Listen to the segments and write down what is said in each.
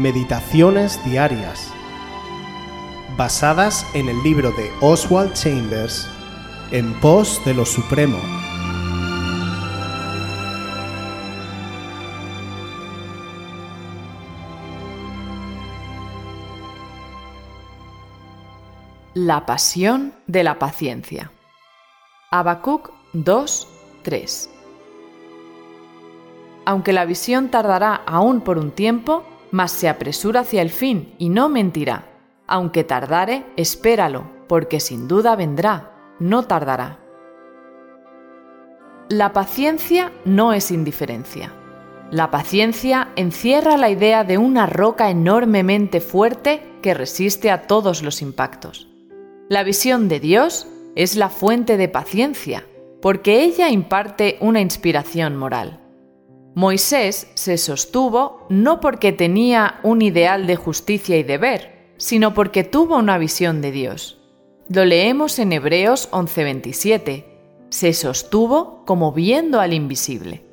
Meditaciones Diarias, basadas en el libro de Oswald Chambers, En pos de lo Supremo. La pasión de la paciencia. Habacuc 2, 3. Aunque la visión tardará aún por un tiempo, mas se apresura hacia el fin y no mentirá. Aunque tardare, espéralo, porque sin duda vendrá, no tardará. La paciencia no es indiferencia. La paciencia encierra la idea de una roca enormemente fuerte que resiste a todos los impactos. La visión de Dios es la fuente de paciencia, porque ella imparte una inspiración moral. Moisés se sostuvo no porque tenía un ideal de justicia y deber, sino porque tuvo una visión de Dios. Lo leemos en Hebreos 11:27. Se sostuvo como viendo al invisible.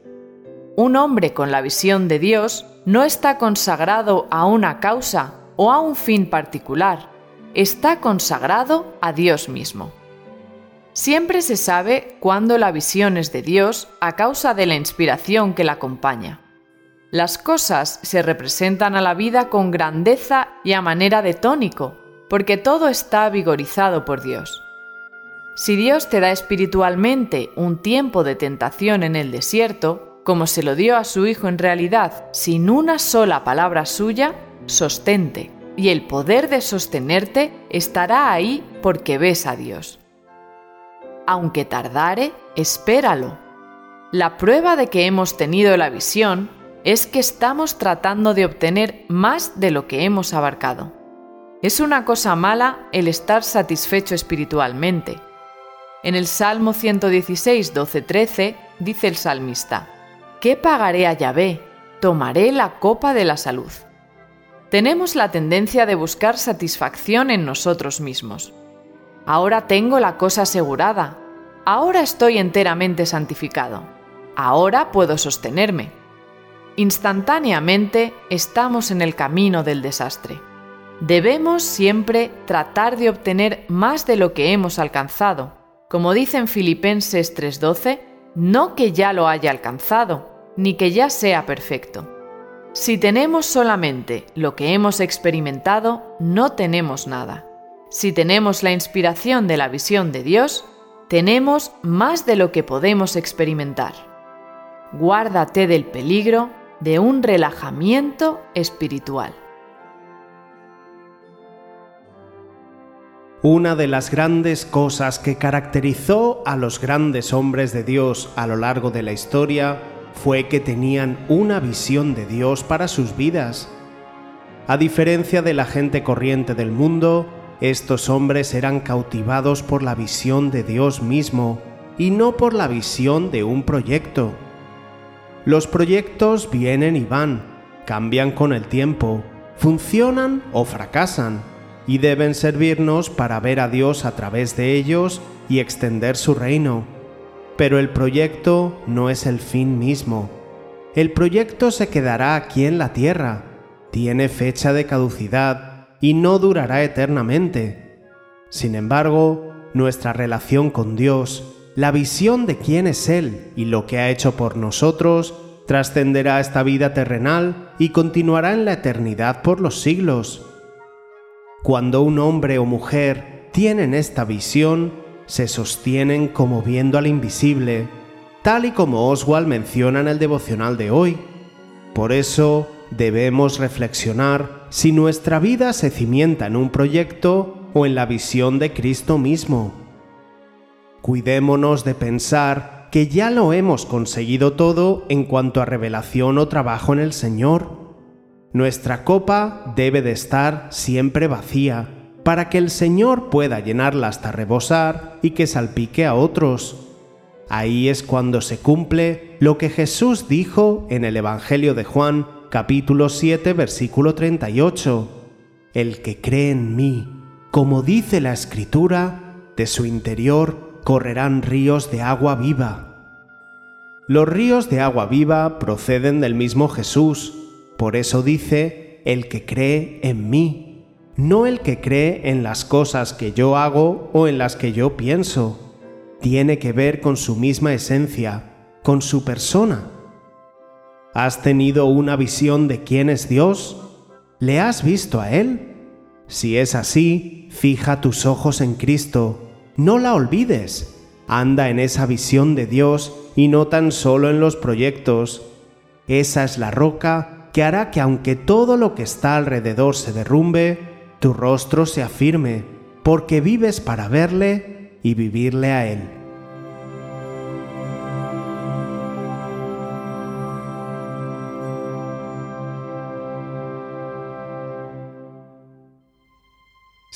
Un hombre con la visión de Dios no está consagrado a una causa o a un fin particular, está consagrado a Dios mismo. Siempre se sabe cuándo la visión es de Dios a causa de la inspiración que la acompaña. Las cosas se representan a la vida con grandeza y a manera de tónico, porque todo está vigorizado por Dios. Si Dios te da espiritualmente un tiempo de tentación en el desierto, como se lo dio a su Hijo en realidad, sin una sola palabra suya, sostente, y el poder de sostenerte estará ahí porque ves a Dios. Aunque tardare, espéralo. La prueba de que hemos tenido la visión es que estamos tratando de obtener más de lo que hemos abarcado. Es una cosa mala el estar satisfecho espiritualmente. En el Salmo 116, 12, 13 dice el salmista, ¿Qué pagaré a Yahvé? Tomaré la copa de la salud. Tenemos la tendencia de buscar satisfacción en nosotros mismos. Ahora tengo la cosa asegurada. Ahora estoy enteramente santificado. Ahora puedo sostenerme. Instantáneamente estamos en el camino del desastre. Debemos siempre tratar de obtener más de lo que hemos alcanzado. Como dice en Filipenses 3:12, no que ya lo haya alcanzado, ni que ya sea perfecto si tenemos solamente lo que hemos experimentado, no tenemos nada. Si tenemos la inspiración de la visión de Dios, tenemos más de lo que podemos experimentar. Guárdate del peligro de un relajamiento espiritual. Una de las grandes cosas que caracterizó a los grandes hombres de Dios a lo largo de la historia fue que tenían una visión de Dios para sus vidas. A diferencia de la gente corriente del mundo, estos hombres eran cautivados por la visión de Dios mismo y no por la visión de un proyecto. Los proyectos vienen y van, cambian con el tiempo, funcionan o fracasan, y deben servirnos para ver a Dios a través de ellos y extender su reino. Pero el proyecto no es el fin mismo. El proyecto se quedará aquí en la tierra, tiene fecha de caducidad y no durará eternamente. Sin embargo, nuestra relación con Dios, la visión de quién es Él y lo que ha hecho por nosotros, trascenderá esta vida terrenal y continuará en la eternidad por los siglos. Cuando un hombre o mujer tienen esta visión, se sostienen como viendo al invisible, tal y como Oswald menciona en el devocional de hoy. Por eso debemos reflexionar si nuestra vida se cimienta en un proyecto o en la visión de Cristo mismo. Cuidémonos de pensar que ya lo hemos conseguido todo en cuanto a revelación o trabajo en el Señor. Nuestra copa debe de estar siempre vacía para que el Señor pueda llenarla hasta rebosar y que salpique a otros. Ahí es cuando se cumple lo que Jesús dijo en el Evangelio de Juan capítulo 7 versículo 38. El que cree en mí, como dice la Escritura, de su interior correrán ríos de agua viva. Los ríos de agua viva proceden del mismo Jesús, por eso dice el que cree en mí, no el que cree en las cosas que yo hago o en las que yo pienso. Tiene que ver con su misma esencia, con su persona. ¿Has tenido una visión de quién es Dios? ¿Le has visto a Él? Si es así, fija tus ojos en Cristo. No la olvides. Anda en esa visión de Dios y no tan solo en los proyectos. Esa es la roca que hará que aunque todo lo que está alrededor se derrumbe, tu rostro se afirme, porque vives para verle y vivirle a Él.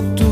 me